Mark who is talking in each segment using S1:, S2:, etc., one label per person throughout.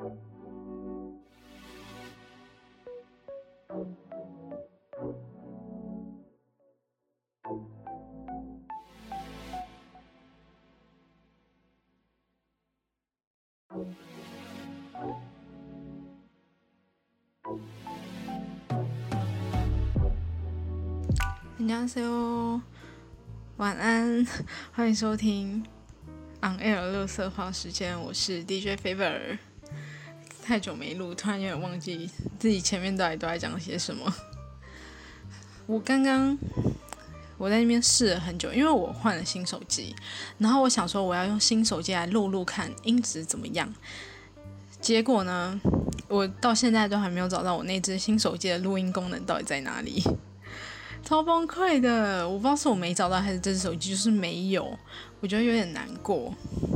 S1: 人家说晚安，欢迎收听 On Air 六色话时间，我是 DJ Favor。太久没录，突然有点忘记自己前面到底都在讲些什么。我刚刚我在那边试了很久，因为我换了新手机，然后我想说我要用新手机来录录看音质怎么样。结果呢，我到现在都还没有找到我那只新手机的录音功能到底在哪里。超崩溃的，我不知道是我没找到还是这只手机就是没有，我觉得有点难过。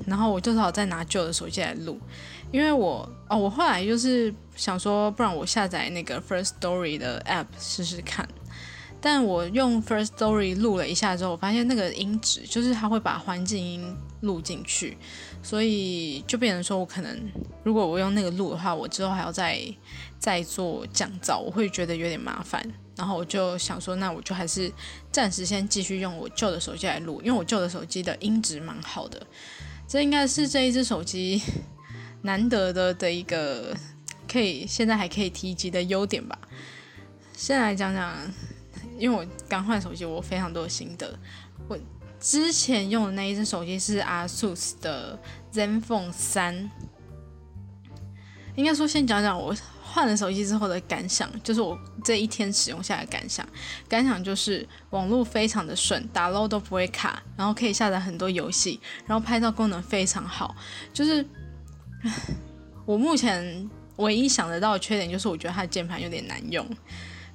S1: 然后我就只好再拿旧的手机来录，因为我哦，我后来就是想说，不然我下载那个 First Story 的 App 试试看。但我用 First Story 录了一下之后，我发现那个音质就是它会把环境音录进去，所以就变成说我可能如果我用那个录的话，我之后还要再再做降噪，我会觉得有点麻烦。然后我就想说，那我就还是暂时先继续用我旧的手机来录，因为我旧的手机的音质蛮好的。这应该是这一只手机难得的的一个可以现在还可以提及的优点吧。先来讲讲，因为我刚换手机，我非常多的心得。我之前用的那一只手机是 ASUS 的 ZenFone 三，应该说先讲讲我。换了手机之后的感想，就是我这一天使用下来感想。感想就是网络非常的顺，打 l 都不会卡，然后可以下载很多游戏，然后拍照功能非常好。就是我目前唯一想得到的缺点，就是我觉得它的键盘有点难用。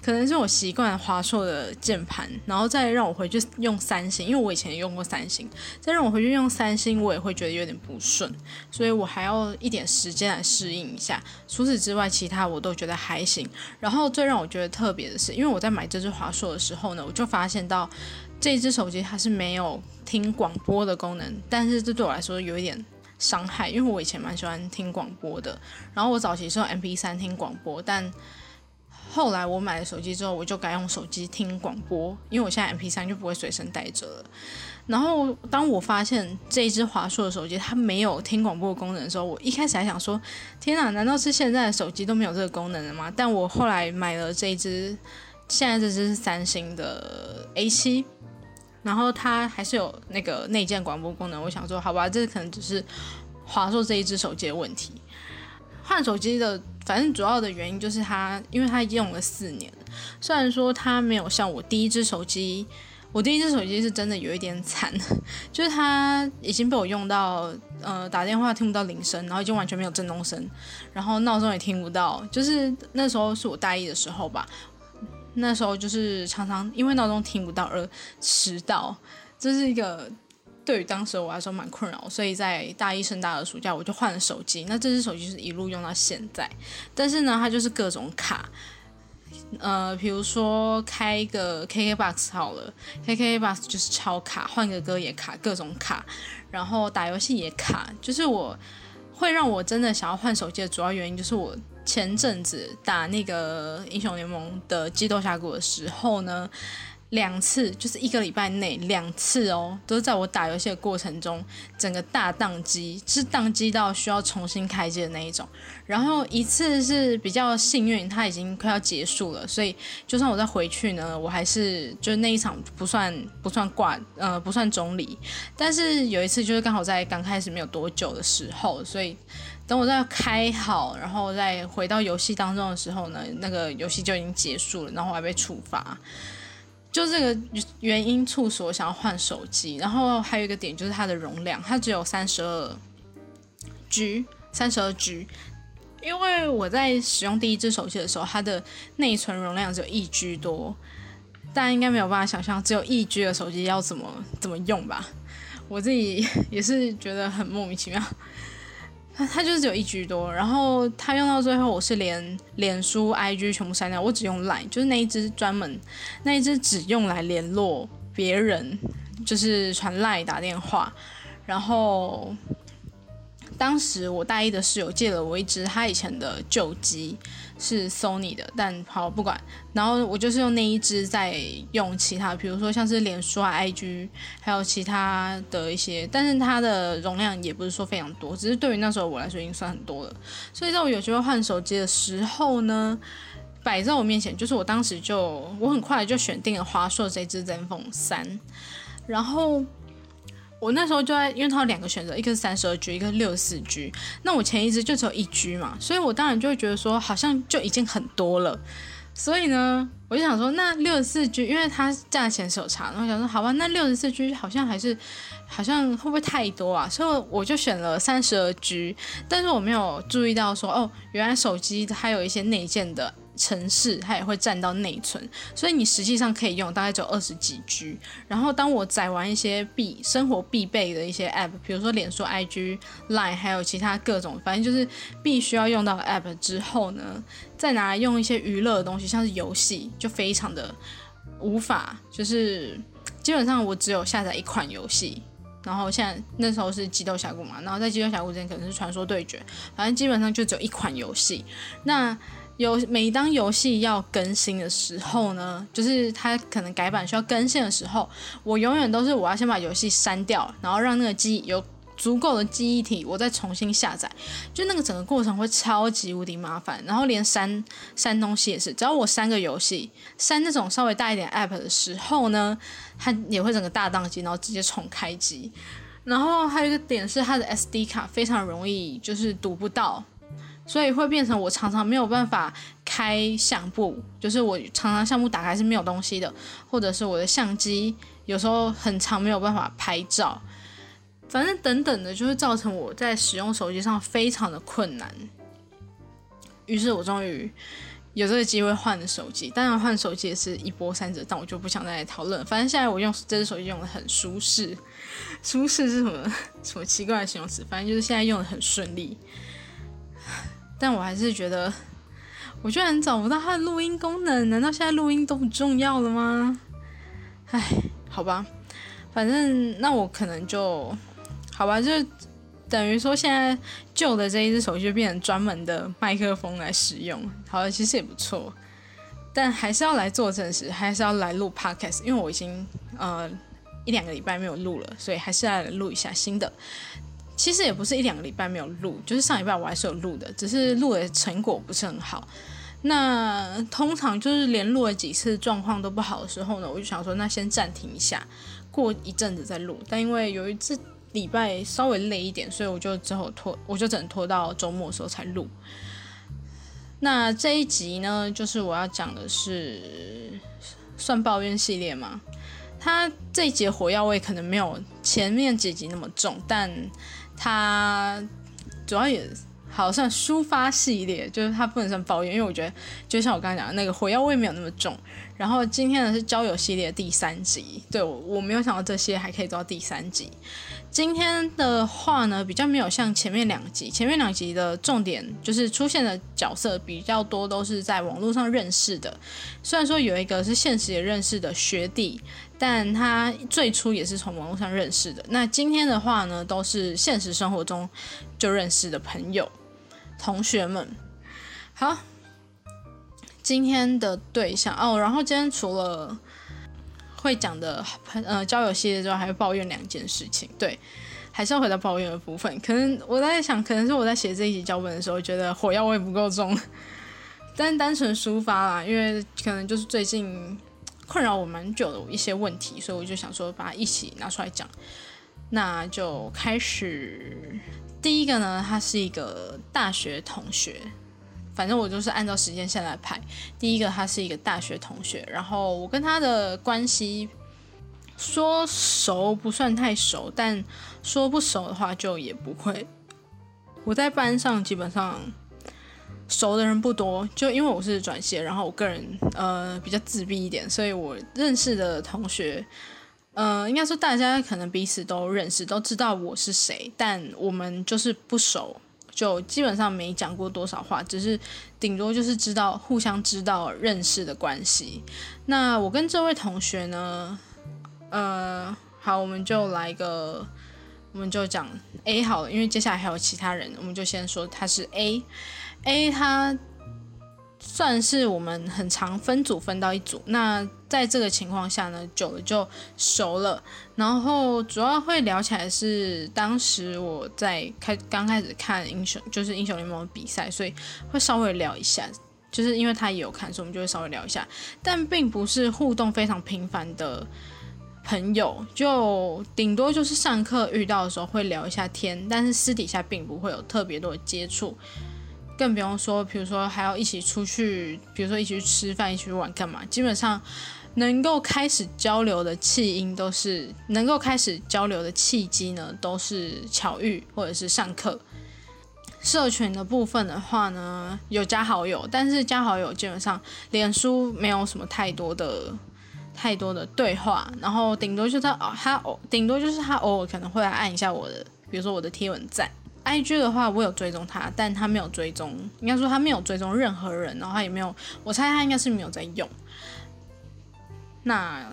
S1: 可能是我习惯华硕的键盘，然后再让我回去用三星，因为我以前也用过三星，再让我回去用三星，我也会觉得有点不顺，所以我还要一点时间来适应一下。除此之外，其他我都觉得还行。然后最让我觉得特别的是，因为我在买这只华硕的时候呢，我就发现到这只手机它是没有听广播的功能，但是这对我来说有一点伤害，因为我以前蛮喜欢听广播的，然后我早期是用 MP3 听广播，但后来我买了手机之后，我就改用手机听广播，因为我现在 MP3 就不会随身带着了。然后当我发现这一只华硕的手机它没有听广播功能的时候，我一开始还想说：天哪，难道是现在的手机都没有这个功能了吗？但我后来买了这一只，现在这只是三星的 A7，然后它还是有那个内建广播功能。我想说，好吧，这可能只是华硕这一只手机的问题。换手机的，反正主要的原因就是它，因为它用了四年。虽然说它没有像我第一只手机，我第一只手机是真的有一点惨，就是它已经被我用到，呃，打电话听不到铃声，然后已经完全没有震动声，然后闹钟也听不到。就是那时候是我大一的时候吧，那时候就是常常因为闹钟听不到而迟到，这是一个。对于当时我来说蛮困扰，所以在大一升大二暑假我就换了手机。那这只手机是一路用到现在，但是呢，它就是各种卡。呃，比如说开一个 KKBOX 好了，KKBOX 就是超卡，换个歌也卡，各种卡。然后打游戏也卡，就是我会让我真的想要换手机的主要原因，就是我前阵子打那个英雄联盟的激斗峡谷的时候呢。两次就是一个礼拜内两次哦，都是在我打游戏的过程中，整个大宕机，是宕机到需要重新开机的那一种。然后一次是比较幸运，它已经快要结束了，所以就算我再回去呢，我还是就那一场不算不算挂，呃不算中离。但是有一次就是刚好在刚开始没有多久的时候，所以等我再开好，然后再回到游戏当中的时候呢，那个游戏就已经结束了，然后我还被处罚。就这个原因促使我想要换手机，然后还有一个点就是它的容量，它只有三十二 G，三十二 G。因为我在使用第一只手机的时候，它的内存容量只有一 G 多，大家应该没有办法想象只有一 G 的手机要怎么怎么用吧？我自己也是觉得很莫名其妙。他他就是只有一 G 多，然后他用到最后，我是连脸书、IG 全部删掉，我只用 Line，就是那一只专门那一只只用来联络别人，就是传 Line 打电话，然后当时我大一的室友借了我一支他以前的旧机，是 Sony 的，但好不管。然后我就是用那一支在用其他，比如说像是脸书啊、IG，还有其他的一些，但是它的容量也不是说非常多，只是对于那时候我来说已经算很多了。所以在我有机会换手机的时候呢，摆在我面前，就是我当时就我很快就选定了华硕这支 ZenFone 三，然后。我那时候就在，因为它有两个选择，一个是三十二 G，一个是六十四 G。那我前一支就只有一 G 嘛，所以我当然就会觉得说，好像就已经很多了。所以呢，我就想说，那六十四 G，因为它价钱是有差，然后想说，好吧，那六十四 G 好像还是，好像会不会太多啊？所以我就选了三十二 G，但是我没有注意到说，哦，原来手机它有一些内建的。城市它也会占到内存，所以你实际上可以用大概只有二十几 G。然后当我载完一些必生活必备的一些 App，比如说脸书、IG、Line，还有其他各种，反正就是必须要用到 App 之后呢，再拿来用一些娱乐的东西，像是游戏，就非常的无法，就是基本上我只有下载一款游戏。然后现在那时候是激斗峡谷嘛，然后在激斗峡谷之前可能是传说对决，反正基本上就只有一款游戏。那有每当游戏要更新的时候呢，就是它可能改版需要更新的时候，我永远都是我要先把游戏删掉，然后让那个机有足够的记忆体，我再重新下载。就那个整个过程会超级无敌麻烦，然后连删删东西也是，只要我删个游戏，删那种稍微大一点 app 的时候呢，它也会整个大宕机，然后直接重开机。然后还有一个点是它的 SD 卡非常容易就是读不到。所以会变成我常常没有办法开相簿，就是我常常相簿打开是没有东西的，或者是我的相机有时候很长没有办法拍照，反正等等的，就会造成我在使用手机上非常的困难。于是我终于有这个机会换了手机，当然换手机也是一波三折，但我就不想再讨论。反正现在我用这只手机用的很舒适，舒适是什么什么奇怪的形容词？反正就是现在用的很顺利。但我还是觉得，我居然找不到它的录音功能，难道现在录音都不重要了吗？唉，好吧，反正那我可能就，好吧，就等于说现在旧的这一只手机就变成专门的麦克风来使用，好了，其实也不错，但还是要来做正事，还是要来录 podcast，因为我已经呃一两个礼拜没有录了，所以还是要来录一下新的。其实也不是一两个礼拜没有录，就是上礼拜我还是有录的，只是录的成果不是很好。那通常就是连录了几次状况都不好的时候呢，我就想说那先暂停一下，过一阵子再录。但因为有一次礼拜稍微累一点，所以我就之后拖，我就只能拖到周末的时候才录。那这一集呢，就是我要讲的是算抱怨系列吗？它这一节火药味可能没有前面几集那么重，但。它主要也好像抒发系列，就是它不能算抱怨，因为我觉得就像我刚刚讲的那个火药味没有那么重。然后今天呢是交友系列第三集，对我我没有想到这些还可以做到第三集。今天的话呢比较没有像前面两集，前面两集的重点就是出现的角色比较多都是在网络上认识的，虽然说有一个是现实也认识的学弟。但他最初也是从网络上认识的。那今天的话呢，都是现实生活中就认识的朋友、同学们。好，今天的对象哦，然后今天除了会讲的呃交友系列之外，还会抱怨两件事情。对，还是要回到抱怨的部分。可能我在想，可能是我在写这一集脚本的时候，觉得火药味不够重，但单纯抒发啦，因为可能就是最近。困扰我蛮久的一些问题，所以我就想说把它一起拿出来讲。那就开始，第一个呢，他是一个大学同学，反正我就是按照时间线来排。第一个，他是一个大学同学，然后我跟他的关系说熟不算太熟，但说不熟的话就也不会。我在班上基本上。熟的人不多，就因为我是转系，然后我个人呃比较自闭一点，所以我认识的同学，呃，应该说大家可能彼此都认识，都知道我是谁，但我们就是不熟，就基本上没讲过多少话，只是顶多就是知道互相知道认识的关系。那我跟这位同学呢，呃，好，我们就来个我们就讲 A 好了，因为接下来还有其他人，我们就先说他是 A。A 他算是我们很常分组分到一组，那在这个情况下呢，久了就熟了。然后主要会聊起来是当时我在开刚开始看英雄，就是英雄联盟比赛，所以会稍微聊一下。就是因为他也有看，所以我们就会稍微聊一下，但并不是互动非常频繁的朋友，就顶多就是上课遇到的时候会聊一下天，但是私底下并不会有特别多的接触。更不用说，比如说还要一起出去，比如说一起去吃饭、一起去玩干嘛？基本上能够开始交流的契因，都是能够开始交流的契机呢，都是巧遇或者是上课。社群的部分的话呢，有加好友，但是加好友基本上脸书没有什么太多的太多的对话，然后顶多就是他他顶多就是他偶尔可能会来按一下我的，比如说我的贴文赞。I G 的话，我有追踪他，但他没有追踪，应该说他没有追踪任何人，然后他也没有，我猜他应该是没有在用。那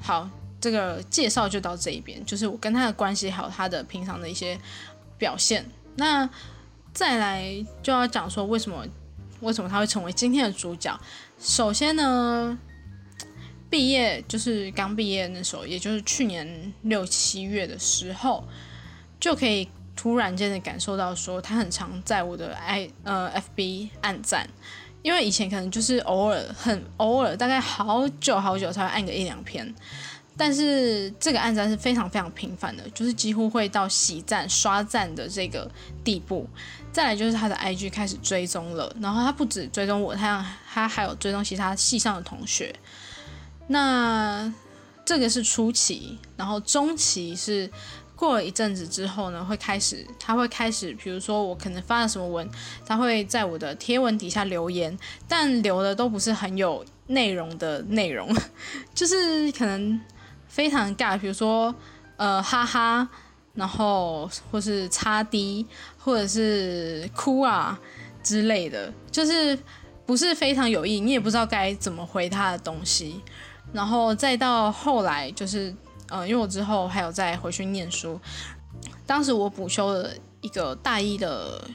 S1: 好，这个介绍就到这一边，就是我跟他的关系，还有他的平常的一些表现。那再来就要讲说为什么为什么他会成为今天的主角。首先呢，毕业就是刚毕业那时候，也就是去年六七月的时候，就可以。突然间的感受到，说他很常在我的 i 呃 fb 按赞，因为以前可能就是偶尔很偶尔，大概好久好久才会按个一两篇，但是这个按赞是非常非常频繁的，就是几乎会到喜赞刷赞的这个地步。再来就是他的 ig 开始追踪了，然后他不止追踪我，他他还有追踪其他系上的同学。那这个是初期，然后中期是。过了一阵子之后呢，会开始，他会开始，比如说我可能发了什么文，他会在我的贴文底下留言，但留的都不是很有内容的内容，就是可能非常尬，比如说呃哈哈，然后或是擦滴，或者是哭啊之类的，就是不是非常有意，你也不知道该怎么回他的东西，然后再到后来就是。嗯，因为我之后还有再回去念书，当时我补修了一个大一的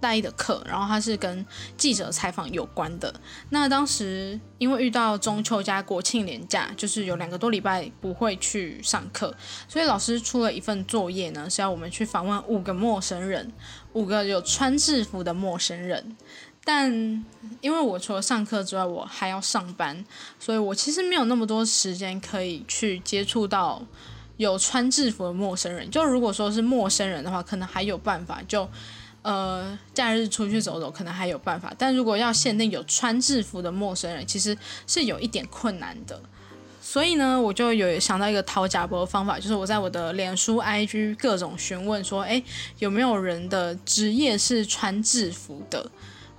S1: 大一的课，然后它是跟记者采访有关的。那当时因为遇到中秋加国庆连假，就是有两个多礼拜不会去上课，所以老师出了一份作业呢，是要我们去访问五个陌生人，五个有穿制服的陌生人。但因为我除了上课之外，我还要上班，所以我其实没有那么多时间可以去接触到有穿制服的陌生人。就如果说是陌生人的话，可能还有办法，就呃假日出去走走，可能还有办法。但如果要限定有穿制服的陌生人，其实是有一点困难的。所以呢，我就有想到一个掏假包的方法，就是我在我的脸书、IG 各种询问说，哎，有没有人的职业是穿制服的？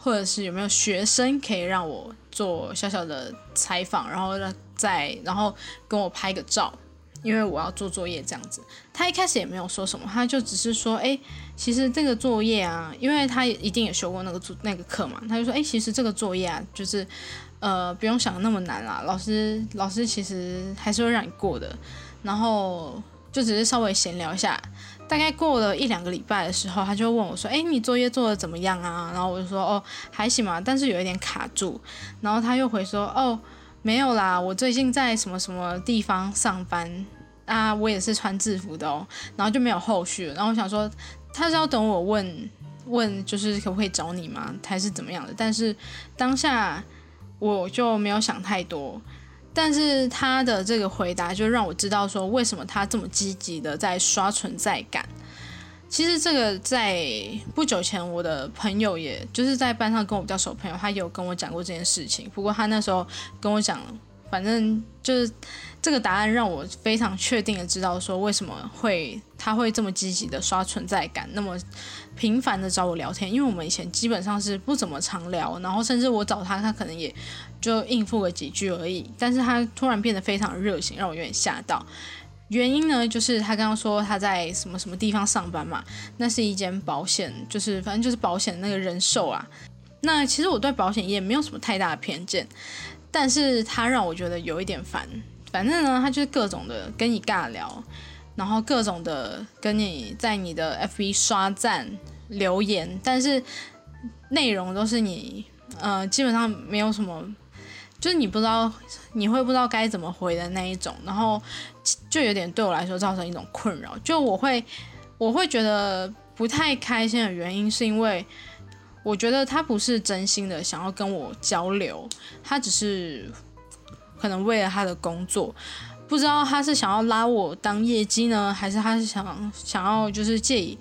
S1: 或者是有没有学生可以让我做小小的采访，然后让再然后跟我拍个照，因为我要做作业这样子。他一开始也没有说什么，他就只是说，哎，其实这个作业啊，因为他一定也修过那个作那个课嘛，他就说，哎，其实这个作业啊，就是呃不用想那么难啦，老师老师其实还是会让你过的，然后就只是稍微闲聊一下。大概过了一两个礼拜的时候，他就问我说：“哎，你作业做的怎么样啊？”然后我就说：“哦，还行嘛，但是有一点卡住。”然后他又回说：“哦，没有啦，我最近在什么什么地方上班啊，我也是穿制服的哦。”然后就没有后续了。然后我想说，他是要等我问问，就是可不可以找你吗？还是怎么样的？但是当下我就没有想太多。但是他的这个回答就让我知道说，为什么他这么积极的在刷存在感。其实这个在不久前，我的朋友也就是在班上跟我比较熟朋友，他有跟我讲过这件事情。不过他那时候跟我讲，反正就是这个答案让我非常确定的知道说，为什么会他会这么积极的刷存在感，那么频繁的找我聊天。因为我们以前基本上是不怎么常聊，然后甚至我找他，他可能也。就应付个几句而已，但是他突然变得非常热情，让我有点吓到。原因呢，就是他刚刚说他在什么什么地方上班嘛，那是一间保险，就是反正就是保险那个人寿啊。那其实我对保险业没有什么太大的偏见，但是他让我觉得有一点烦。反正呢，他就是各种的跟你尬聊，然后各种的跟你在你的 FB 刷赞留言，但是内容都是你呃基本上没有什么，就是你不知道你会不知道该怎么回的那一种，然后就有点对我来说造成一种困扰，就我会我会觉得不太开心的原因是因为我觉得他不是真心的想要跟我交流，他只是可能为了他的工作。不知道他是想要拉我当业绩呢，还是他是想想要就是借以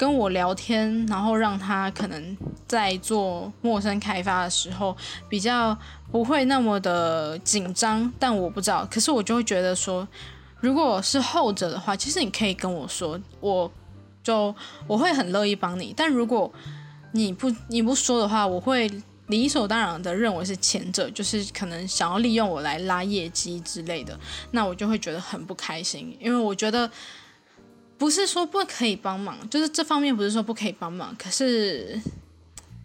S1: 跟我聊天，然后让他可能在做陌生开发的时候比较不会那么的紧张。但我不知道，可是我就会觉得说，如果是后者的话，其实你可以跟我说，我就我会很乐意帮你。但如果你不你不说的话，我会。理所当然的认为是前者，就是可能想要利用我来拉业绩之类的，那我就会觉得很不开心，因为我觉得不是说不可以帮忙，就是这方面不是说不可以帮忙，可是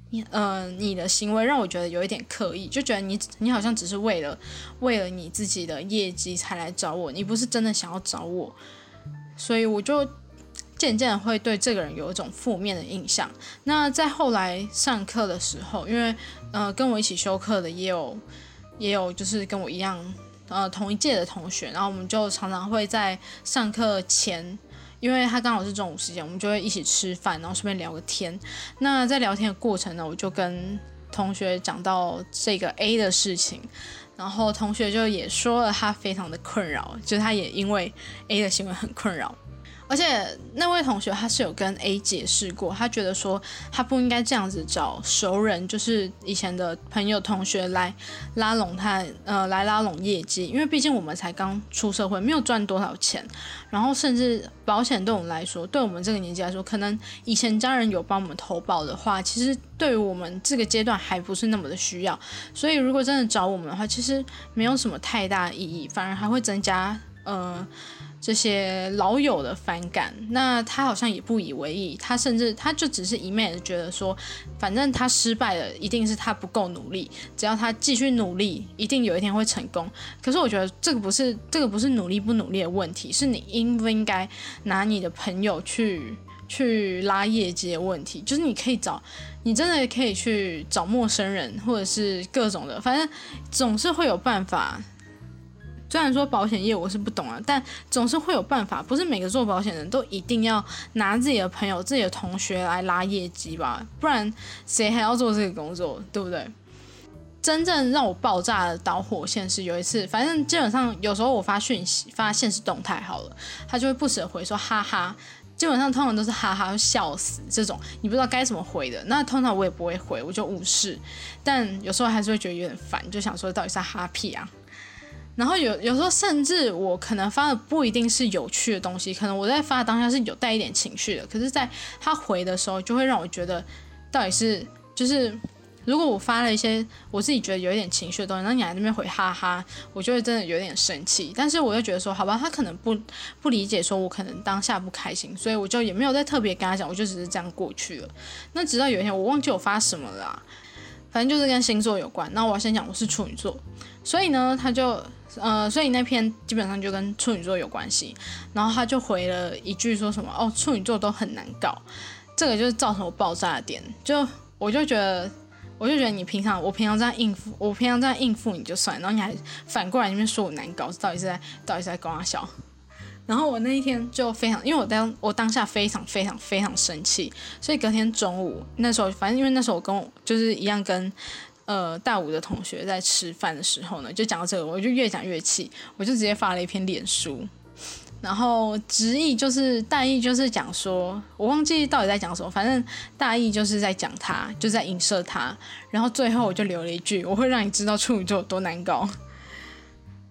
S1: 你呃你的行为让我觉得有一点刻意，就觉得你你好像只是为了为了你自己的业绩才来找我，你不是真的想要找我，所以我就。渐渐会对这个人有一种负面的印象。那在后来上课的时候，因为呃跟我一起修课的也有也有就是跟我一样呃同一届的同学，然后我们就常常会在上课前，因为他刚好是中午时间，我们就会一起吃饭，然后顺便聊个天。那在聊天的过程呢，我就跟同学讲到这个 A 的事情，然后同学就也说了他非常的困扰，就是他也因为 A 的行为很困扰。而且那位同学他是有跟 A 解释过，他觉得说他不应该这样子找熟人，就是以前的朋友同学来拉拢他，呃，来拉拢业绩，因为毕竟我们才刚出社会，没有赚多少钱，然后甚至保险对我们来说，对我们这个年纪来说，可能以前家人有帮我们投保的话，其实对于我们这个阶段还不是那么的需要，所以如果真的找我们的话，其实没有什么太大意义，反而还会增加，呃。这些老友的反感，那他好像也不以为意，他甚至他就只是一昧的觉得说，反正他失败了，一定是他不够努力，只要他继续努力，一定有一天会成功。可是我觉得这个不是这个不是努力不努力的问题，是你应不应该拿你的朋友去去拉业绩的问题。就是你可以找，你真的可以去找陌生人，或者是各种的，反正总是会有办法。虽然说保险业我是不懂啊，但总是会有办法。不是每个做保险人都一定要拿自己的朋友、自己的同学来拉业绩吧？不然谁还要做这个工作，对不对？真正让我爆炸的导火线是有一次，反正基本上有时候我发讯息、发现实动态好了，他就会不舍回说哈哈。基本上通常都是哈哈笑死这种，你不知道该怎么回的。那通常我也不会回，我就无视。但有时候还是会觉得有点烦，就想说到底是哈屁啊？然后有有时候甚至我可能发的不一定是有趣的东西，可能我在发当下是有带一点情绪的，可是在他回的时候就会让我觉得到底是就是如果我发了一些我自己觉得有一点情绪的东西，然后你来那边回哈哈，我就会真的有点生气。但是我又觉得说好吧，他可能不不理解说我可能当下不开心，所以我就也没有再特别跟他讲，我就只是这样过去了。那直到有一天我忘记我发什么了，反正就是跟星座有关。那我要先讲我是处女座，所以呢他就。呃，所以那篇基本上就跟处女座有关系，然后他就回了一句说什么哦，处女座都很难搞，这个就是造成我爆炸的点。就我就觉得，我就觉得你平常我平常这样应付，我平常这样应付你就算，然后你还反过来那边说我难搞，到底是在到底是在跟我笑？然后我那一天就非常，因为我当我当下非常非常非常生气，所以隔天中午那时候，反正因为那时候我跟我就是一样跟。呃，大五的同学在吃饭的时候呢，就讲到这个，我就越讲越气，我就直接发了一篇脸书，然后直译就是大意就是讲说，我忘记到底在讲什么，反正大意就是在讲他，就在影射他，然后最后我就留了一句，我会让你知道处女座有多难搞。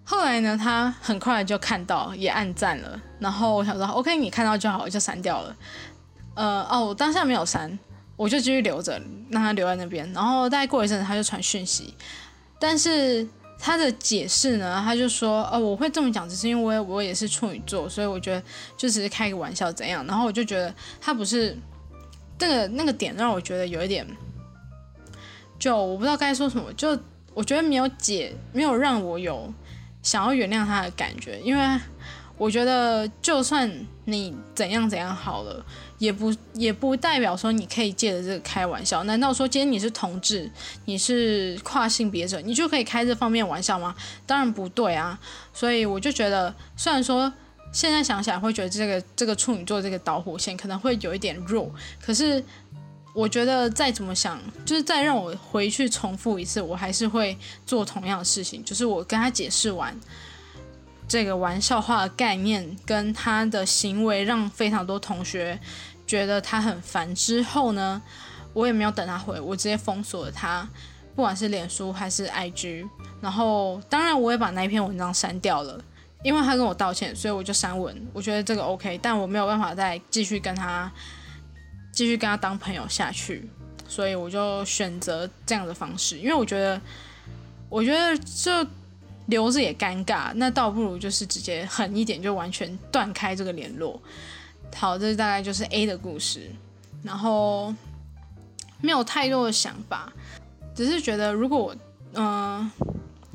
S1: 后来呢，他很快就看到，也按赞了，然后我想说，OK，你看到就好，我就删掉了。呃，哦，我当下没有删。我就继续留着，让他留在那边。然后大概过一阵子，他就传讯息，但是他的解释呢，他就说：“哦，我会这么讲，只是因为我也是处女座，所以我觉得就只是开个玩笑怎样。”然后我就觉得他不是那个那个点，让我觉得有一点，就我不知道该说什么，就我觉得没有解，没有让我有想要原谅他的感觉，因为我觉得就算你怎样怎样好了，也不也不代表说你可以借着这个开玩笑。难道说今天你是同志，你是跨性别者，你就可以开这方面玩笑吗？当然不对啊。所以我就觉得，虽然说现在想起来会觉得这个这个处女座这个导火线可能会有一点弱，可是我觉得再怎么想，就是再让我回去重复一次，我还是会做同样的事情，就是我跟他解释完。这个玩笑话的概念跟他的行为让非常多同学觉得他很烦。之后呢，我也没有等他回，我直接封锁了他，不管是脸书还是 IG。然后，当然我也把那一篇文章删掉了，因为他跟我道歉，所以我就删文。我觉得这个 OK，但我没有办法再继续跟他继续跟他当朋友下去，所以我就选择这样的方式，因为我觉得，我觉得这。留着也尴尬，那倒不如就是直接狠一点，就完全断开这个联络。好，这大概就是 A 的故事，然后没有太多的想法，只是觉得如果我，嗯。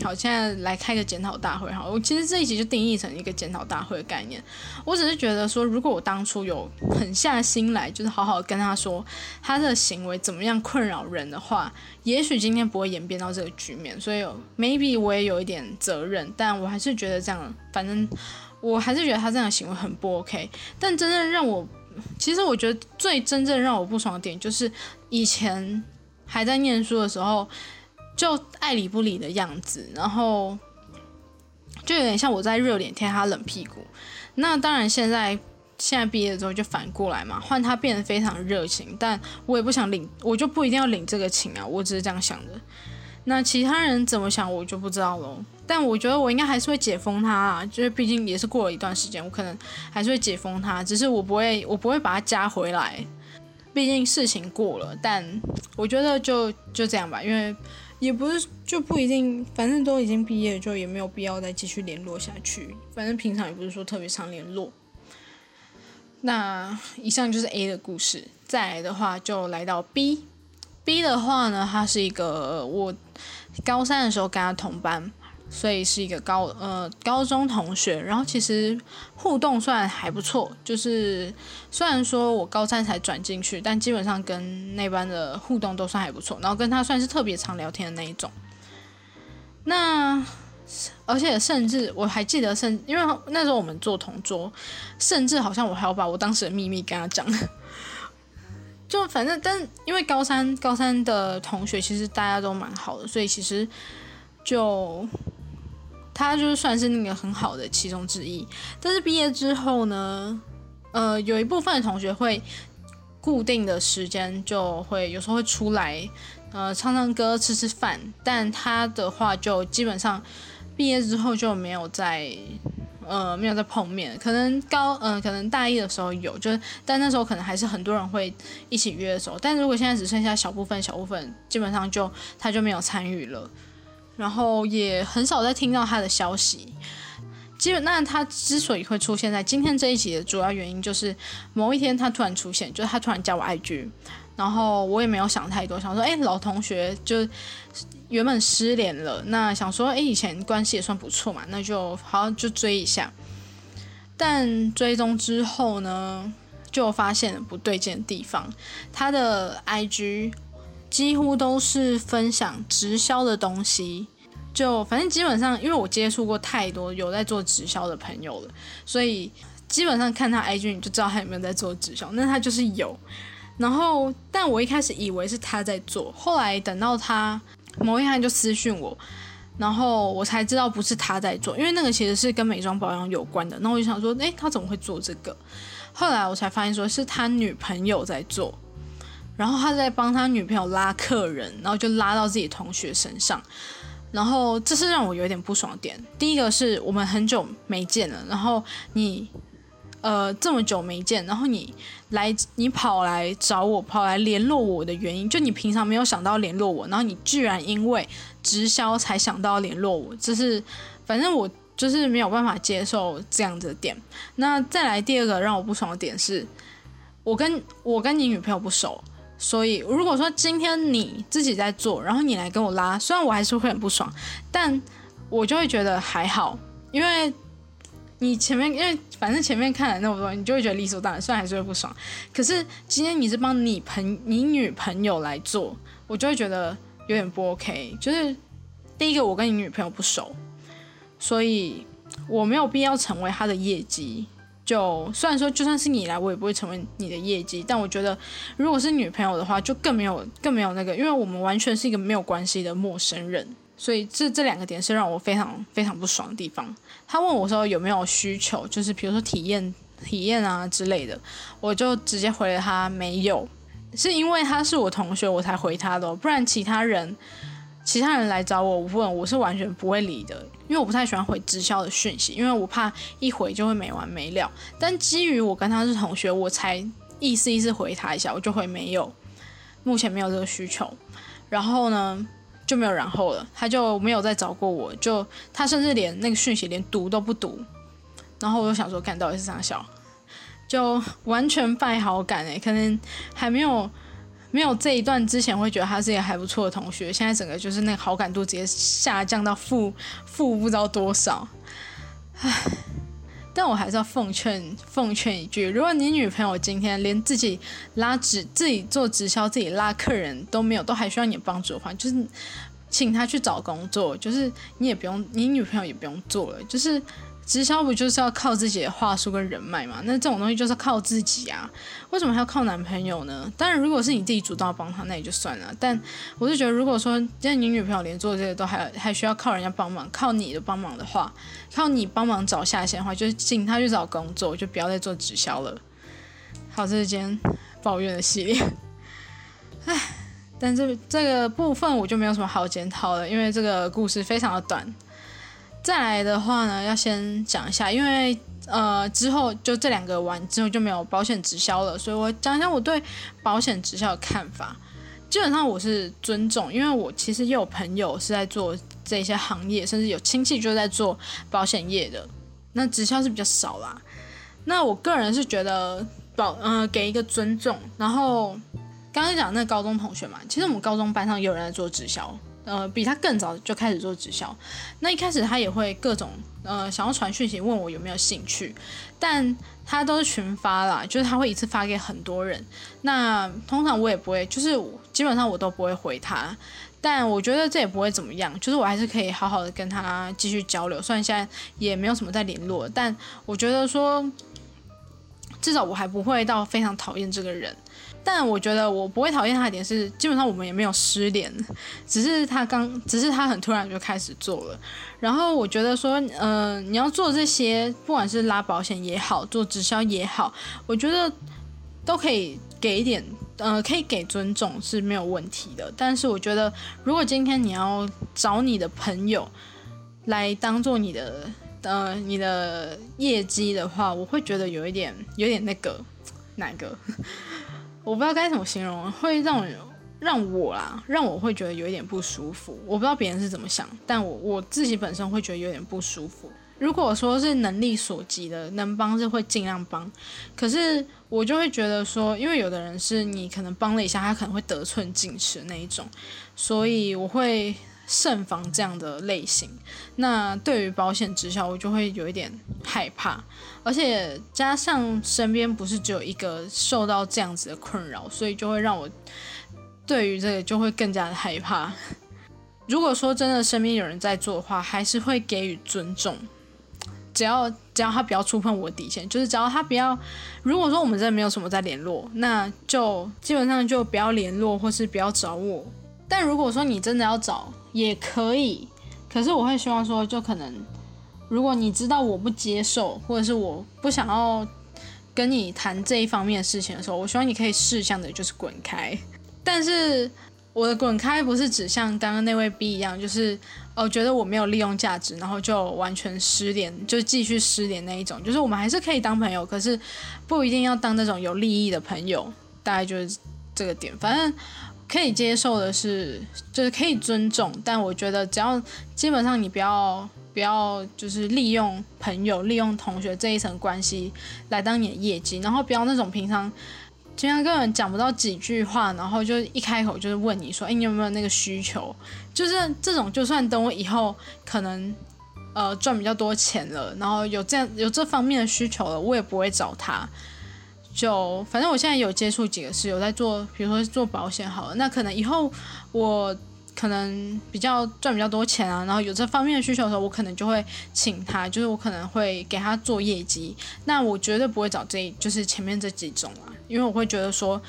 S1: 好，现在来开个检讨大会哈。我其实这一集就定义成一个检讨大会的概念。我只是觉得说，如果我当初有狠下心来，就是好好跟他说他的行为怎么样困扰人的话，也许今天不会演变到这个局面。所以 maybe 我也有一点责任，但我还是觉得这样，反正我还是觉得他这样的行为很不 OK。但真正让我，其实我觉得最真正让我不爽的点，就是以前还在念书的时候。就爱理不理的样子，然后就有点像我在热脸贴他冷屁股。那当然，现在现在毕业之后就反过来嘛，换他变得非常热情，但我也不想领，我就不一定要领这个情啊，我只是这样想的。那其他人怎么想，我就不知道了。但我觉得我应该还是会解封他啊，就是毕竟也是过了一段时间，我可能还是会解封他，只是我不会，我不会把他加回来。毕竟事情过了，但我觉得就就这样吧，因为。也不是就不一定，反正都已经毕业，就也没有必要再继续联络下去。反正平常也不是说特别常联络。那以上就是 A 的故事，再来的话就来到 B。B 的话呢，他是一个我高三的时候跟他同班。所以是一个高呃高中同学，然后其实互动算还不错，就是虽然说我高三才转进去，但基本上跟那班的互动都算还不错，然后跟他算是特别常聊天的那一种。那而且甚至我还记得，甚因为那时候我们做同桌，甚至好像我还要把我当时的秘密跟他讲，就反正但因为高三高三的同学其实大家都蛮好的，所以其实就。他就是算是那个很好的其中之一，但是毕业之后呢，呃，有一部分同学会固定的时间就会有时候会出来，呃，唱唱歌、吃吃饭，但他的话就基本上毕业之后就没有再呃没有再碰面，可能高嗯可能大一的时候有，就是但那时候可能还是很多人会一起约的时候，但如果现在只剩下小部分小部分，基本上就他就没有参与了。然后也很少再听到他的消息。基本那他之所以会出现在今天这一集的主要原因，就是某一天他突然出现，就是他突然加我 IG，然后我也没有想太多，想说，哎，老同学就原本失联了，那想说，哎，以前关系也算不错嘛，那就好就追一下。但追踪之后呢，就发现不对劲的地方，他的 IG。几乎都是分享直销的东西，就反正基本上，因为我接触过太多有在做直销的朋友了，所以基本上看他 IG 你就知道他有没有在做直销。那他就是有，然后但我一开始以为是他在做，后来等到他某一天就私讯我，然后我才知道不是他在做，因为那个其实是跟美妆保养有关的。那我就想说，诶，他怎么会做这个？后来我才发现说是他女朋友在做。然后他在帮他女朋友拉客人，然后就拉到自己同学身上，然后这是让我有点不爽点。第一个是我们很久没见了，然后你呃这么久没见，然后你来你跑来找我，跑来联络我的原因，就你平常没有想到联络我，然后你居然因为直销才想到联络我，这是反正我就是没有办法接受这样子的点。那再来第二个让我不爽的点是，我跟我跟你女朋友不熟。所以，如果说今天你自己在做，然后你来跟我拉，虽然我还是会很不爽，但我就会觉得还好，因为你前面因为反正前面看了那么多，你就会觉得理所当然，虽然还是会不爽。可是今天你是帮你朋你女朋友来做，我就会觉得有点不 OK。就是第一个，我跟你女朋友不熟，所以我没有必要成为她的业绩。就虽然说就算是你来，我也不会成为你的业绩。但我觉得，如果是女朋友的话，就更没有更没有那个，因为我们完全是一个没有关系的陌生人。所以这这两个点是让我非常非常不爽的地方。他问我说有没有需求，就是比如说体验体验啊之类的，我就直接回了他没有。是因为他是我同学，我才回他的，不然其他人其他人来找我问，我是完全不会理的。因为我不太喜欢回直销的讯息，因为我怕一回就会没完没了。但基于我跟他是同学，我才意思意思回他一下，我就回没有，目前没有这个需求。然后呢就没有然后了，他就没有再找过我，就他甚至连那个讯息连读都不读。然后我就想说，看到底是啥笑，就完全败好感诶，可能还没有。没有这一段之前会觉得他是一个还不错的同学，现在整个就是那个好感度直接下降到负负不知道多少，唉，但我还是要奉劝奉劝一句，如果你女朋友今天连自己拉直自己做直销自己拉客人都没有，都还需要你帮助的话，就是请她去找工作，就是你也不用你女朋友也不用做了，就是。直销不就是要靠自己的话术跟人脉嘛？那这种东西就是靠自己啊，为什么还要靠男朋友呢？当然，如果是你自己主动帮他，那也就算了。但我是觉得，如果说现在你女朋友连做这些都还还需要靠人家帮忙，靠你的帮忙的话，靠你帮忙找下线的话，就是请他去找工作，就不要再做直销了。好，这是今天抱怨的系列。唉，但这这个部分我就没有什么好检讨了，因为这个故事非常的短。再来的话呢，要先讲一下，因为呃之后就这两个完之后就没有保险直销了，所以我讲一下我对保险直销的看法。基本上我是尊重，因为我其实也有朋友是在做这些行业，甚至有亲戚就在做保险业的。那直销是比较少啦。那我个人是觉得保呃给一个尊重，然后刚刚讲那高中同学嘛，其实我们高中班上也有人在做直销。呃，比他更早就开始做直销，那一开始他也会各种呃想要传讯息问我有没有兴趣，但他都是群发啦，就是他会一次发给很多人。那通常我也不会，就是基本上我都不会回他，但我觉得这也不会怎么样，就是我还是可以好好的跟他继续交流。虽然现在也没有什么在联络，但我觉得说至少我还不会到非常讨厌这个人。但我觉得我不会讨厌他的点是，基本上我们也没有失联，只是他刚，只是他很突然就开始做了。然后我觉得说，嗯，你要做这些，不管是拉保险也好，做直销也好，我觉得都可以给一点，呃，可以给尊重是没有问题的。但是我觉得，如果今天你要找你的朋友来当做你的，呃，你的业绩的话，我会觉得有一点，有点那个，哪个？我不知道该怎么形容，会让让我啊，让我会觉得有一点不舒服。我不知道别人是怎么想，但我我自己本身会觉得有点不舒服。如果说是能力所及的，能帮是会尽量帮，可是我就会觉得说，因为有的人是你可能帮了一下，他可能会得寸进尺那一种，所以我会。慎防这样的类型，那对于保险直销，我就会有一点害怕，而且加上身边不是只有一个受到这样子的困扰，所以就会让我对于这个就会更加的害怕。如果说真的身边有人在做的话，还是会给予尊重，只要只要他不要触碰我底线，就是只要他不要，如果说我们真的没有什么在联络，那就基本上就不要联络，或是不要找我。但如果说你真的要找，也可以，可是我会希望说，就可能，如果你知道我不接受，或者是我不想要跟你谈这一方面的事情的时候，我希望你可以适向的，就是滚开。但是我的滚开不是指像刚刚那位 B 一样，就是哦觉得我没有利用价值，然后就完全失联，就继续失联那一种。就是我们还是可以当朋友，可是不一定要当那种有利益的朋友。大概就是这个点，反正。可以接受的是，就是可以尊重，但我觉得只要基本上你不要不要就是利用朋友、利用同学这一层关系来当你的业绩，然后不要那种平常经常跟人讲不到几句话，然后就一开口就是问你说，哎，你有没有那个需求？就是这种，就算等我以后可能呃赚比较多钱了，然后有这样有这方面的需求了，我也不会找他。就反正我现在有接触几个是有在做，比如说做保险好了，那可能以后我可能比较赚比较多钱啊，然后有这方面的需求的时候，我可能就会请他，就是我可能会给他做业绩。那我绝对不会找这就是前面这几种啊，因为我会觉得说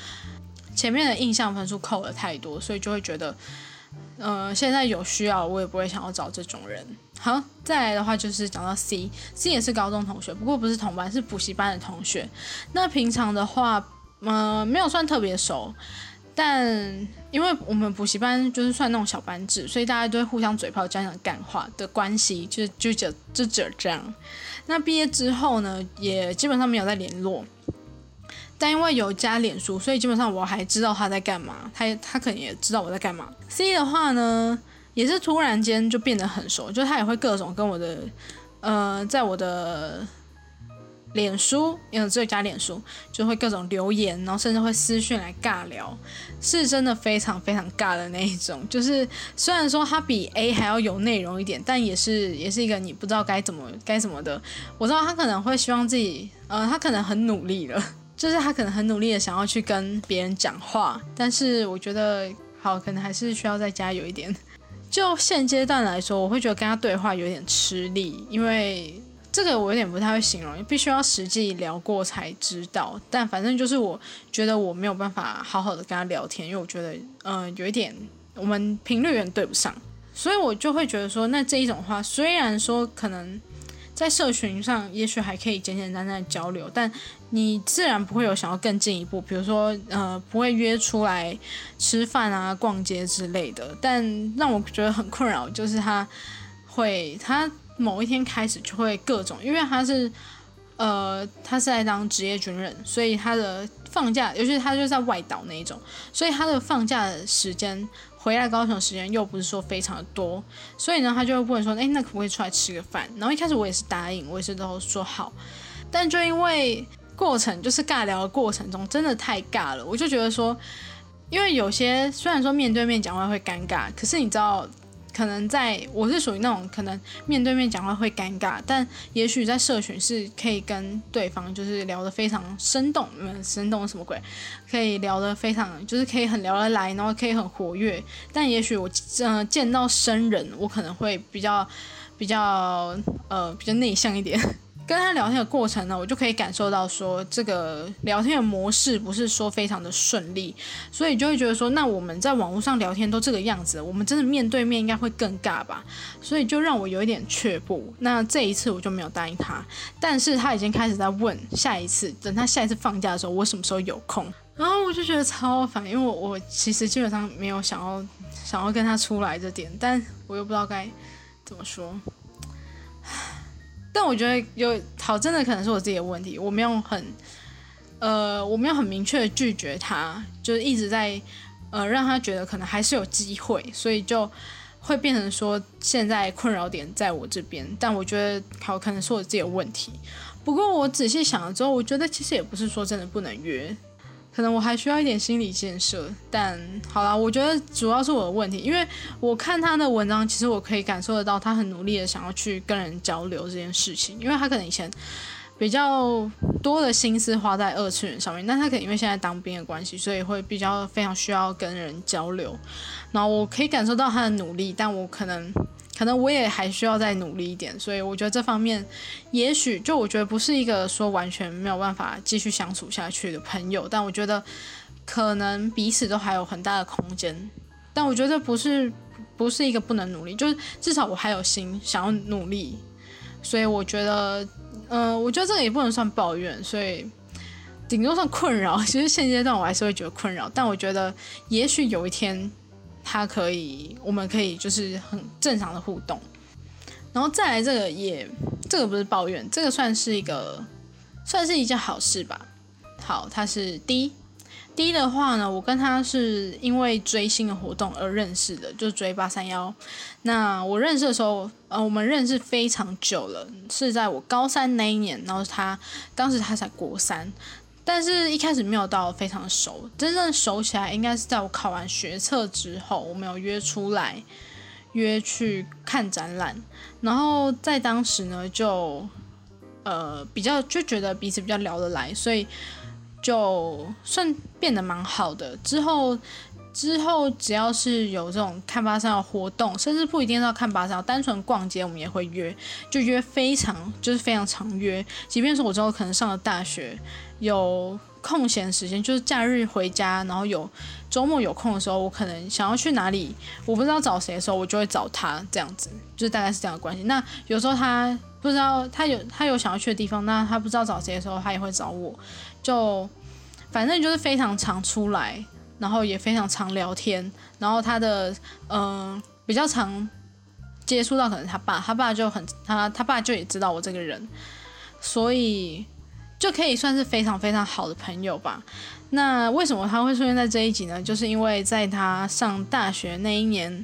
S1: 前面的印象分数扣了太多，所以就会觉得。呃，现在有需要，我也不会想要找这种人。好，再来的话就是讲到 C，C 也是高中同学，不过不是同班，是补习班的同学。那平常的话，呃，没有算特别熟，但因为我们补习班就是算那种小班制，所以大家都会互相嘴炮讲讲干话的关系，就就就就这样。那毕业之后呢，也基本上没有再联络。但因为有加脸书，所以基本上我还知道他在干嘛，他他可能也知道我在干嘛。C 的话呢，也是突然间就变得很熟，就他也会各种跟我的，呃，在我的脸书，因为只有加脸书，就会各种留言，然后甚至会私讯来尬聊，是真的非常非常尬的那一种。就是虽然说他比 A 还要有内容一点，但也是也是一个你不知道该怎么该怎么的。我知道他可能会希望自己，呃，他可能很努力了。就是他可能很努力的想要去跟别人讲话，但是我觉得好，可能还是需要再加油一点。就现阶段来说，我会觉得跟他对话有点吃力，因为这个我有点不太会形容，必须要实际聊过才知道。但反正就是我觉得我没有办法好好的跟他聊天，因为我觉得嗯有一点我们频率有点对不上，所以我就会觉得说，那这一种话虽然说可能。在社群上，也许还可以简简单单的交流，但你自然不会有想要更进一步，比如说，呃，不会约出来吃饭啊、逛街之类的。但让我觉得很困扰，就是他会，他某一天开始就会各种，因为他是，呃，他是在当职业军人，所以他的放假，尤其是他就在外岛那一种，所以他的放假时间。回来高雄时间又不是说非常的多，所以呢，他就会问说，哎，那可不可以出来吃个饭？然后一开始我也是答应，我也是都说好，但就因为过程就是尬聊的过程中真的太尬了，我就觉得说，因为有些虽然说面对面讲话会尴尬，可是你知道。可能在我是属于那种可能面对面讲话会尴尬，但也许在社群是可以跟对方就是聊得非常生动，嗯，生动什么鬼？可以聊得非常，就是可以很聊得来，然后可以很活跃。但也许我嗯见到生人，我可能会比较比较呃比较内向一点。跟他聊天的过程呢，我就可以感受到说，这个聊天的模式不是说非常的顺利，所以就会觉得说，那我们在网络上聊天都这个样子，我们真的面对面应该会更尬吧？所以就让我有一点却步。那这一次我就没有答应他，但是他已经开始在问下一次，等他下一次放假的时候，我什么时候有空？然后我就觉得超烦，因为我我其实基本上没有想要想要跟他出来这点，但我又不知道该怎么说。但我觉得有好，真的可能是我自己的问题，我没有很，呃，我没有很明确的拒绝他，就是一直在，呃，让他觉得可能还是有机会，所以就会变成说现在困扰点在我这边。但我觉得好，可能是我自己的问题。不过我仔细想了之后，我觉得其实也不是说真的不能约。可能我还需要一点心理建设，但好了，我觉得主要是我的问题，因为我看他的文章，其实我可以感受得到他很努力的想要去跟人交流这件事情，因为他可能以前比较多的心思花在二次元上面，但他可能因为现在当兵的关系，所以会比较非常需要跟人交流，然后我可以感受到他的努力，但我可能。可能我也还需要再努力一点，所以我觉得这方面，也许就我觉得不是一个说完全没有办法继续相处下去的朋友，但我觉得可能彼此都还有很大的空间。但我觉得不是不是一个不能努力，就是至少我还有心想要努力，所以我觉得，嗯，我觉得这个也不能算抱怨，所以顶多算困扰。其实现阶段我还是会觉得困扰，但我觉得也许有一天。他可以，我们可以就是很正常的互动，然后再来这个也，这个不是抱怨，这个算是一个，算是一件好事吧。好，他是 D，D 的话呢，我跟他是因为追星的活动而认识的，就追八三幺。那我认识的时候，呃，我们认识非常久了，是在我高三那一年，然后他当时他才国三。但是一开始没有到非常熟，真正熟起来应该是在我考完学测之后，我们有约出来，约去看展览，然后在当时呢，就呃比较就觉得彼此比较聊得来，所以就算变得蛮好的。之后之后只要是有这种看巴山的活动，甚至不一定要看巴山，单纯逛街我们也会约，就约非常就是非常常约。即便是我之后可能上了大学，有空闲时间，就是假日回家，然后有。周末有空的时候，我可能想要去哪里，我不知道找谁的时候，我就会找他，这样子，就是大概是这样的关系。那有时候他不知道他有他有想要去的地方，那他不知道找谁的时候，他也会找我，就反正就是非常常出来，然后也非常常聊天，然后他的嗯比较常接触到可能他爸，他爸就很他他爸就也知道我这个人，所以就可以算是非常非常好的朋友吧。那为什么他会出现在这一集呢？就是因为在他上大学那一年，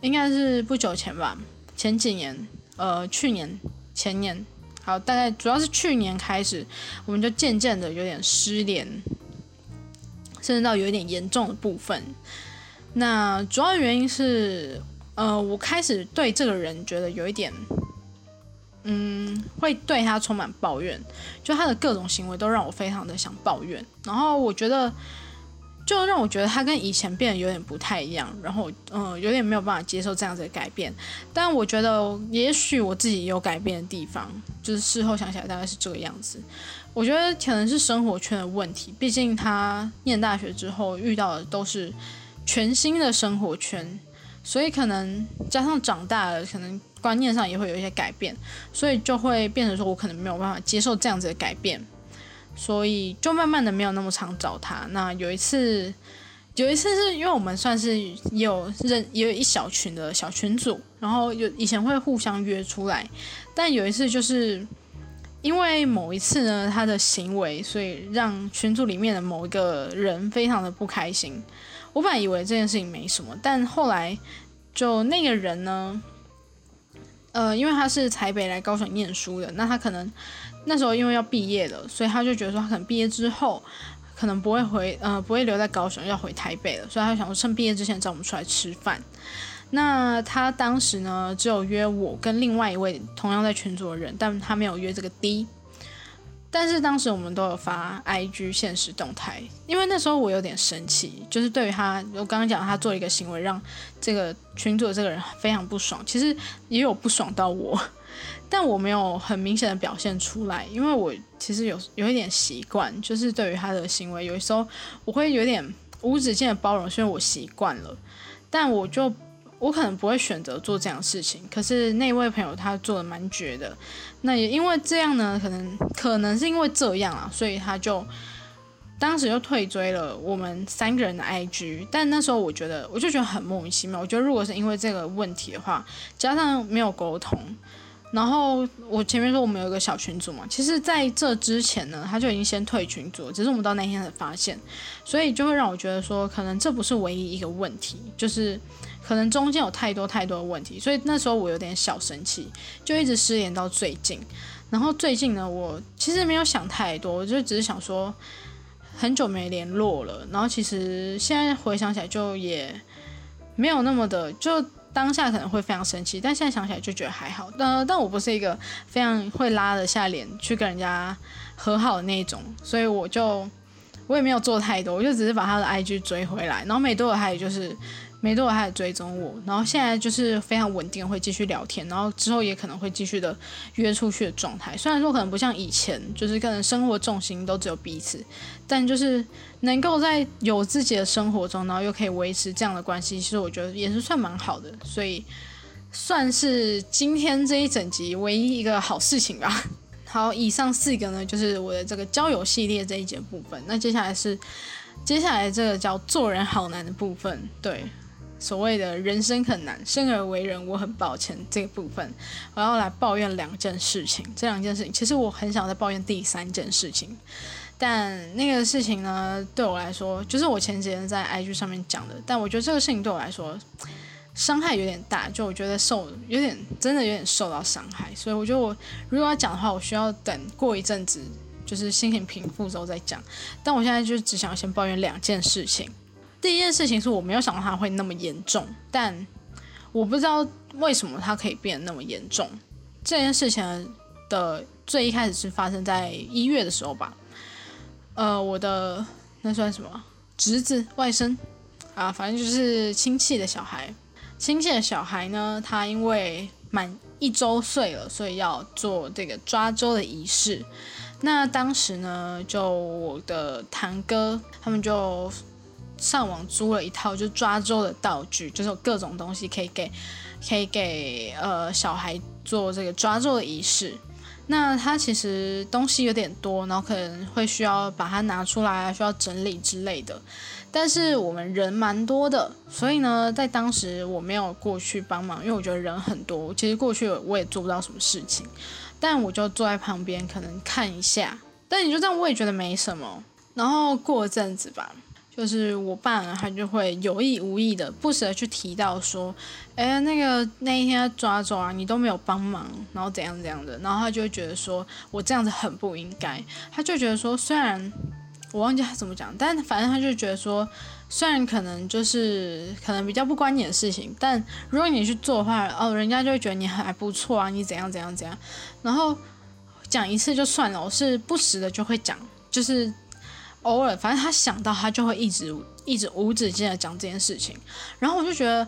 S1: 应该是不久前吧，前几年，呃，去年、前年，好，大概主要是去年开始，我们就渐渐的有点失联，甚至到有一点严重的部分。那主要原因是，呃，我开始对这个人觉得有一点。嗯，会对他充满抱怨，就他的各种行为都让我非常的想抱怨。然后我觉得，就让我觉得他跟以前变得有点不太一样。然后，嗯，有点没有办法接受这样子的改变。但我觉得，也许我自己有改变的地方，就是事后想起来大概是这个样子。我觉得可能是生活圈的问题，毕竟他念大学之后遇到的都是全新的生活圈，所以可能加上长大了，可能。观念上也会有一些改变，所以就会变成说我可能没有办法接受这样子的改变，所以就慢慢的没有那么常找他。那有一次，有一次是因为我们算是有认也有一小群的小群组，然后有以前会互相约出来，但有一次就是因为某一次呢他的行为，所以让群组里面的某一个人非常的不开心。我本来以为这件事情没什么，但后来就那个人呢。呃，因为他是台北来高雄念书的，那他可能那时候因为要毕业了，所以他就觉得说他可能毕业之后可能不会回，呃，不会留在高雄，要回台北了，所以他想说趁毕业之前找我们出来吃饭。那他当时呢，只有约我跟另外一位同样在群组的人，但他没有约这个 D。但是当时我们都有发 IG 现实动态，因为那时候我有点生气，就是对于他，我刚刚讲他做一个行为，让这个群主的这个人非常不爽。其实也有不爽到我，但我没有很明显的表现出来，因为我其实有有一点习惯，就是对于他的行为，有时候我会有点无止境的包容，虽然我习惯了，但我就。我可能不会选择做这样的事情，可是那位朋友他做的蛮绝的，那也因为这样呢，可能可能是因为这样啊，所以他就当时就退追了我们三个人的 IG。但那时候我觉得，我就觉得很莫名其妙。我觉得如果是因为这个问题的话，加上没有沟通，然后我前面说我们有一个小群组嘛，其实在这之前呢，他就已经先退群组，只是我们到那天才发现，所以就会让我觉得说，可能这不是唯一一个问题，就是。可能中间有太多太多的问题，所以那时候我有点小生气，就一直失联到最近。然后最近呢，我其实没有想太多，我就只是想说，很久没联络了。然后其实现在回想起来，就也没有那么的，就当下可能会非常生气，但现在想起来就觉得还好。但但我不是一个非常会拉得下脸去跟人家和好的那种，所以我就我也没有做太多，我就只是把他的 IG 追回来，然后没多久他也就是。没多久开始追踪我，然后现在就是非常稳定，会继续聊天，然后之后也可能会继续的约出去的状态。虽然说可能不像以前，就是可能生活重心都只有彼此，但就是能够在有自己的生活中，然后又可以维持这样的关系，其实我觉得也是算蛮好的，所以算是今天这一整集唯一一个好事情吧。好，以上四个呢，就是我的这个交友系列这一节部分。那接下来是接下来这个叫做人好难的部分，对。所谓的人生很难，生而为人，我很抱歉这个部分，我要来抱怨两件事情。这两件事情，其实我很想再抱怨第三件事情，但那个事情呢，对我来说，就是我前几天在 IG 上面讲的。但我觉得这个事情对我来说伤害有点大，就我觉得受有点真的有点受到伤害，所以我觉得我如果要讲的话，我需要等过一阵子，就是心情平复之后再讲。但我现在就只想先抱怨两件事情。第一件事情是我没有想到它会那么严重，但我不知道为什么它可以变得那么严重。这件事情的最一开始是发生在一月的时候吧。呃，我的那算什么侄子、外甥啊，反正就是亲戚的小孩。亲戚的小孩呢，他因为满一周岁了，所以要做这个抓周的仪式。那当时呢，就我的堂哥他们就上网租了一套就抓周的道具，就是有各种东西可以给可以给呃小孩做这个抓周的仪式。那他其实东西有点多，然后可能会需要把它拿出来，需要整理之类的。但是我们人蛮多的，所以呢，在当时我没有过去帮忙，因为我觉得人很多，其实过去我也做不到什么事情。但我就坐在旁边，可能看一下。但你就这样，我也觉得没什么。然后过阵子吧，就是我爸他就会有意无意的、不时的去提到说：“哎，那个那一天抓走啊，你都没有帮忙，然后怎样怎样的。”然后他就会觉得说我这样子很不应该。他就觉得说，虽然我忘记他怎么讲，但反正他就觉得说。虽然可能就是可能比较不关你的事情，但如果你去做的话，哦，人家就会觉得你还不错啊，你怎样怎样怎样。然后讲一次就算了，我是不时的就会讲，就是偶尔，反正他想到他就会一直一直无止境的讲这件事情。然后我就觉得，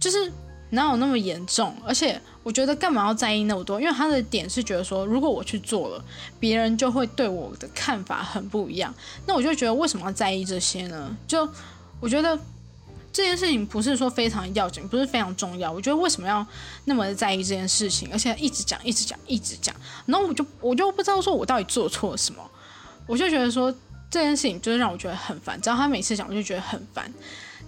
S1: 就是哪有那么严重？而且我觉得干嘛要在意那么多？因为他的点是觉得说，如果我去做了，别人就会对我的看法很不一样。那我就觉得为什么要在意这些呢？就我觉得这件事情不是说非常要紧，不是非常重要。我觉得为什么要那么在意这件事情，而且一直讲、一直讲、一直讲，然后我就我就不知道说我到底做错了什么。我就觉得说这件事情就是让我觉得很烦，只要他每次讲，我就觉得很烦。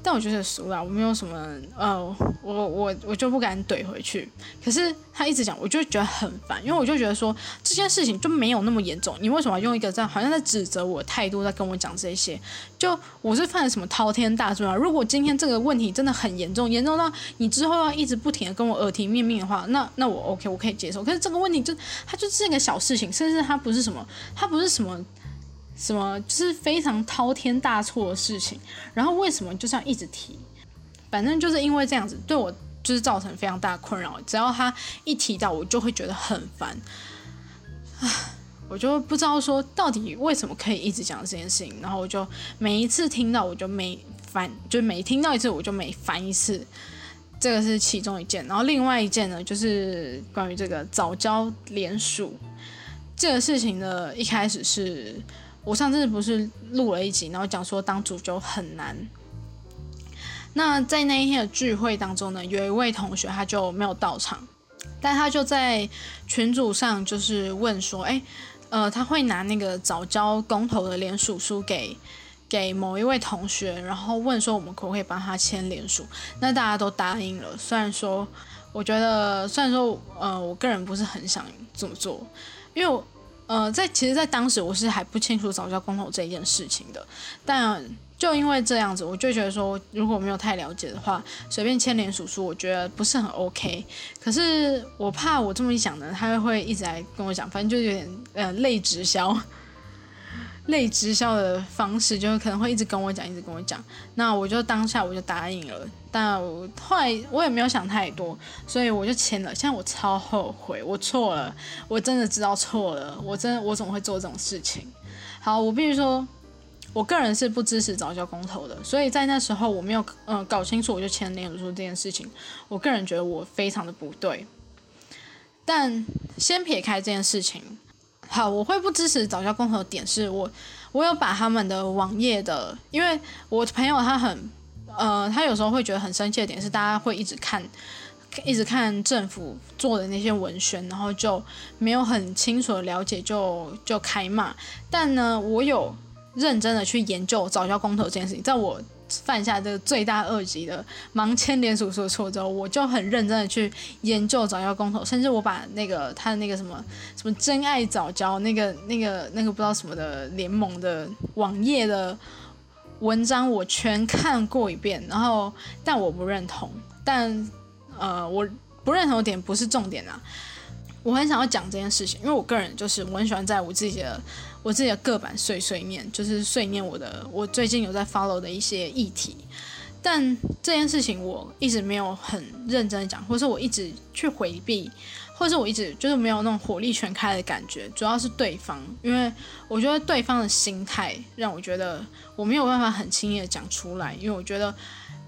S1: 但我觉得熟了，我没有什么，呃，我我我就不敢怼回去。可是他一直讲，我就觉得很烦，因为我就觉得说这件事情就没有那么严重，你为什么要用一个这样好像在指责我态度在跟我讲这些？就我是犯了什么滔天大罪啊？如果今天这个问题真的很严重，严重到你之后要一直不停的跟我耳提面命的话，那那我 OK，我可以接受。可是这个问题就它就是一个小事情，甚至它不是什么，它不是什么。什么就是非常滔天大错的事情，然后为什么就是要一直提？反正就是因为这样子，对我就是造成非常大的困扰。只要他一提到，我就会觉得很烦。我就不知道说到底为什么可以一直讲这件事情，然后我就每一次听到，我就每烦，就每听到一次，我就每烦一次。这个是其中一件，然后另外一件呢，就是关于这个早教联署这个事情呢，一开始是。我上次不是录了一集，然后讲说当主角很难。那在那一天的聚会当中呢，有一位同学他就没有到场，但他就在群组上就是问说：“哎，呃，他会拿那个早教公投的联署书给给某一位同学，然后问说我们可不可以帮他签联署？那大家都答应了。虽然说，我觉得虽然说，呃，我个人不是很想这么做，因为。呃，在其实，在当时我是还不清楚早教公投这一件事情的，但就因为这样子，我就觉得说，如果没有太了解的话，随便牵连叔叔，我觉得不是很 OK。可是我怕我这么一想呢，他会一直来跟我讲，反正就有点呃累直销。类直销的方式，就是可能会一直跟我讲，一直跟我讲，那我就当下我就答应了，但我后来我也没有想太多，所以我就签了。现在我超后悔，我错了，我真的知道错了，我真的我怎么会做这种事情？好，我必须说，我个人是不支持早教公投的，所以在那时候我没有嗯搞清楚，我就签联署书这件事情，我个人觉得我非常的不对。但先撇开这件事情。好，我会不支持早教公投的点是我，我有把他们的网页的，因为我朋友他很，呃，他有时候会觉得很生气的点是，大家会一直看，一直看政府做的那些文宣，然后就没有很清楚的了解，就就开骂。但呢，我有认真的去研究早教公投这件事情，在我。犯下这个罪大恶极的盲签连署书的错之后，我就很认真的去研究早教公投，甚至我把那个他的那个什么什么真爱早教那个那个那个不知道什么的联盟的网页的文章我全看过一遍，然后但我不认同，但呃我不认同的点不是重点啊，我很想要讲这件事情，因为我个人就是我很喜欢在我自己的。我自己的个版碎碎念，就是碎念我的，我最近有在 follow 的一些议题。但这件事情我一直没有很认真讲，或是我一直去回避，或是我一直就是没有那种火力全开的感觉，主要是对方，因为我觉得对方的心态让我觉得我没有办法很轻易的讲出来，因为我觉得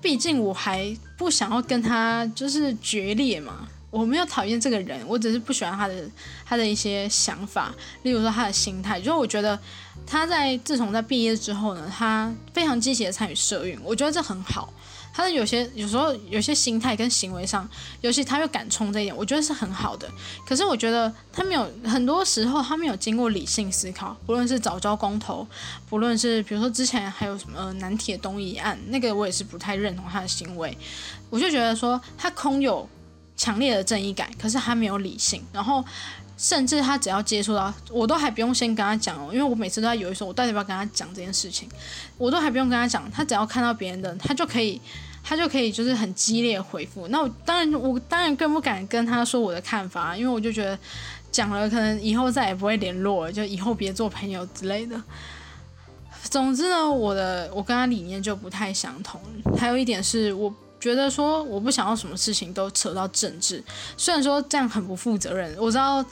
S1: 毕竟我还不想要跟他就是决裂嘛。我没有讨厌这个人，我只是不喜欢他的他的一些想法，例如说他的心态。就是我觉得他在自从在毕业之后呢，他非常积极的参与社运，我觉得这很好。他的有些有时候有些心态跟行为上，尤其他又敢冲这一点，我觉得是很好的。可是我觉得他没有很多时候他没有经过理性思考，不论是早教公投，不论是比如说之前还有什么南铁东移案，那个我也是不太认同他的行为。我就觉得说他空有。强烈的正义感，可是他没有理性，然后甚至他只要接触到，我都还不用先跟他讲哦，因为我每次都在犹豫说，我到底要不要跟他讲这件事情，我都还不用跟他讲，他只要看到别人的，他就可以，他就可以就是很激烈回复。那我当然，我当然更不敢跟他说我的看法，因为我就觉得讲了，可能以后再也不会联络了，就以后别做朋友之类的。总之呢，我的我跟他理念就不太相同。还有一点是我。觉得说我不想要什么事情都扯到政治，虽然说这样很不负责任，我知道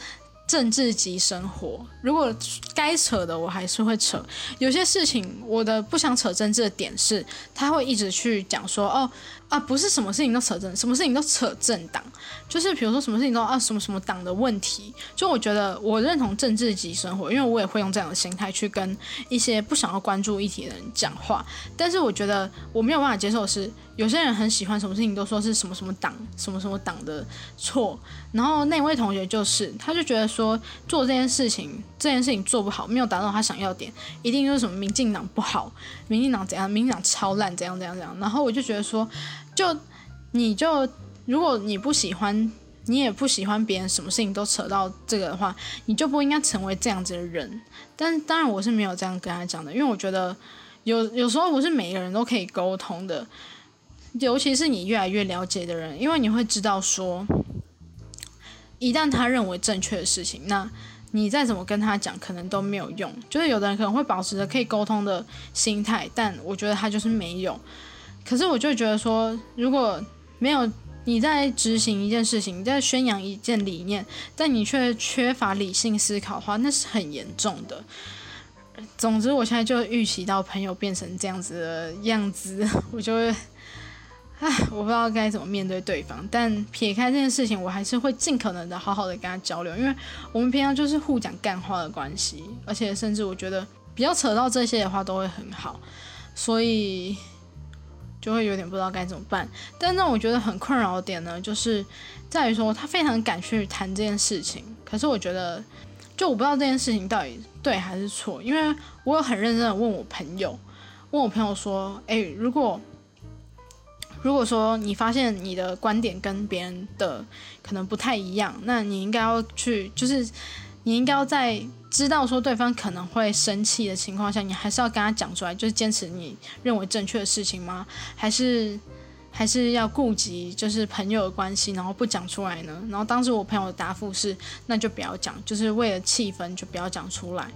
S1: 政治即生活，如果该扯的我还是会扯。有些事情我的不想扯政治的点是，他会一直去讲说哦。啊，不是什么事情都扯政，什么事情都扯政党，就是比如说什么事情都啊什么什么党的问题。就我觉得我认同政治及生活，因为我也会用这样的心态去跟一些不想要关注议题的人讲话。但是我觉得我没有办法接受的是，有些人很喜欢什么事情都说是什么什么党、什么什么党的错。然后那位同学就是，他就觉得说做这件事情，这件事情做不好，没有达到他想要点，一定就是什么民进党不好，民进党怎样，民进党超烂，怎样怎样怎样。然后我就觉得说。就你就如果你不喜欢，你也不喜欢别人什么事情都扯到这个的话，你就不应该成为这样子的人。但当然我是没有这样跟他讲的，因为我觉得有有时候不是每个人都可以沟通的，尤其是你越来越了解的人，因为你会知道说，一旦他认为正确的事情，那你再怎么跟他讲，可能都没有用。就是有的人可能会保持着可以沟通的心态，但我觉得他就是没有。可是我就觉得说，如果没有你在执行一件事情，你在宣扬一件理念，但你却缺乏理性思考的话，那是很严重的。总之，我现在就预期到朋友变成这样子的样子，我就会，唉，我不知道该怎么面对对方。但撇开这件事情，我还是会尽可能的好好的跟他交流，因为我们平常就是互讲干话的关系，而且甚至我觉得比较扯到这些的话都会很好，所以。就会有点不知道该怎么办，但让我觉得很困扰的点呢，就是在于说他非常敢去谈这件事情，可是我觉得，就我不知道这件事情到底对还是错，因为我有很认真的问我朋友，问我朋友说，诶，如果如果说你发现你的观点跟别人的可能不太一样，那你应该要去，就是你应该要在。知道说对方可能会生气的情况下，你还是要跟他讲出来，就是坚持你认为正确的事情吗？还是还是要顾及就是朋友的关系，然后不讲出来呢？然后当时我朋友的答复是，那就不要讲，就是为了气氛就不要讲出来。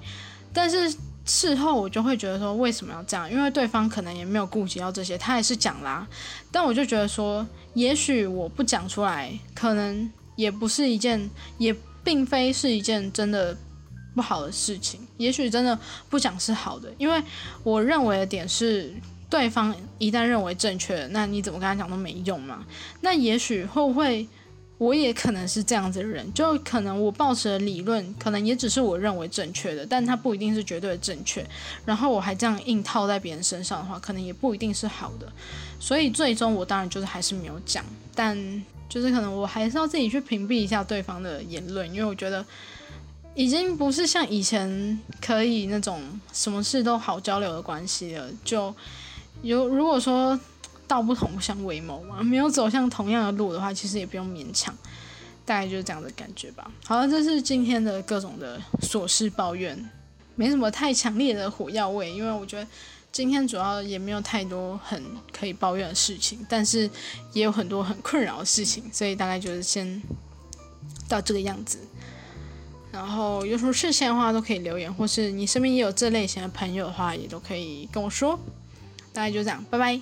S1: 但是事后我就会觉得说，为什么要这样？因为对方可能也没有顾及到这些，他还是讲啦。但我就觉得说，也许我不讲出来，可能也不是一件，也并非是一件真的。不好的事情，也许真的不讲是好的，因为我认为的点是，对方一旦认为正确，那你怎么跟他讲都没用嘛。那也许会不会，我也可能是这样子的人，就可能我抱持的理论，可能也只是我认为正确的，但它不一定是绝对正确。然后我还这样硬套在别人身上的话，可能也不一定是好的。所以最终我当然就是还是没有讲，但就是可能我还是要自己去屏蔽一下对方的言论，因为我觉得。已经不是像以前可以那种什么事都好交流的关系了。就有如果说道不同不相为谋嘛，没有走向同样的路的话，其实也不用勉强。大概就是这样的感觉吧。好了，这是今天的各种的琐事抱怨，没什么太强烈的火药味，因为我觉得今天主要也没有太多很可以抱怨的事情，但是也有很多很困扰的事情，所以大概就是先到这个样子。然后有什么事情的话都可以留言，或是你身边也有这类型的朋友的话，也都可以跟我说。大概就这样，拜拜。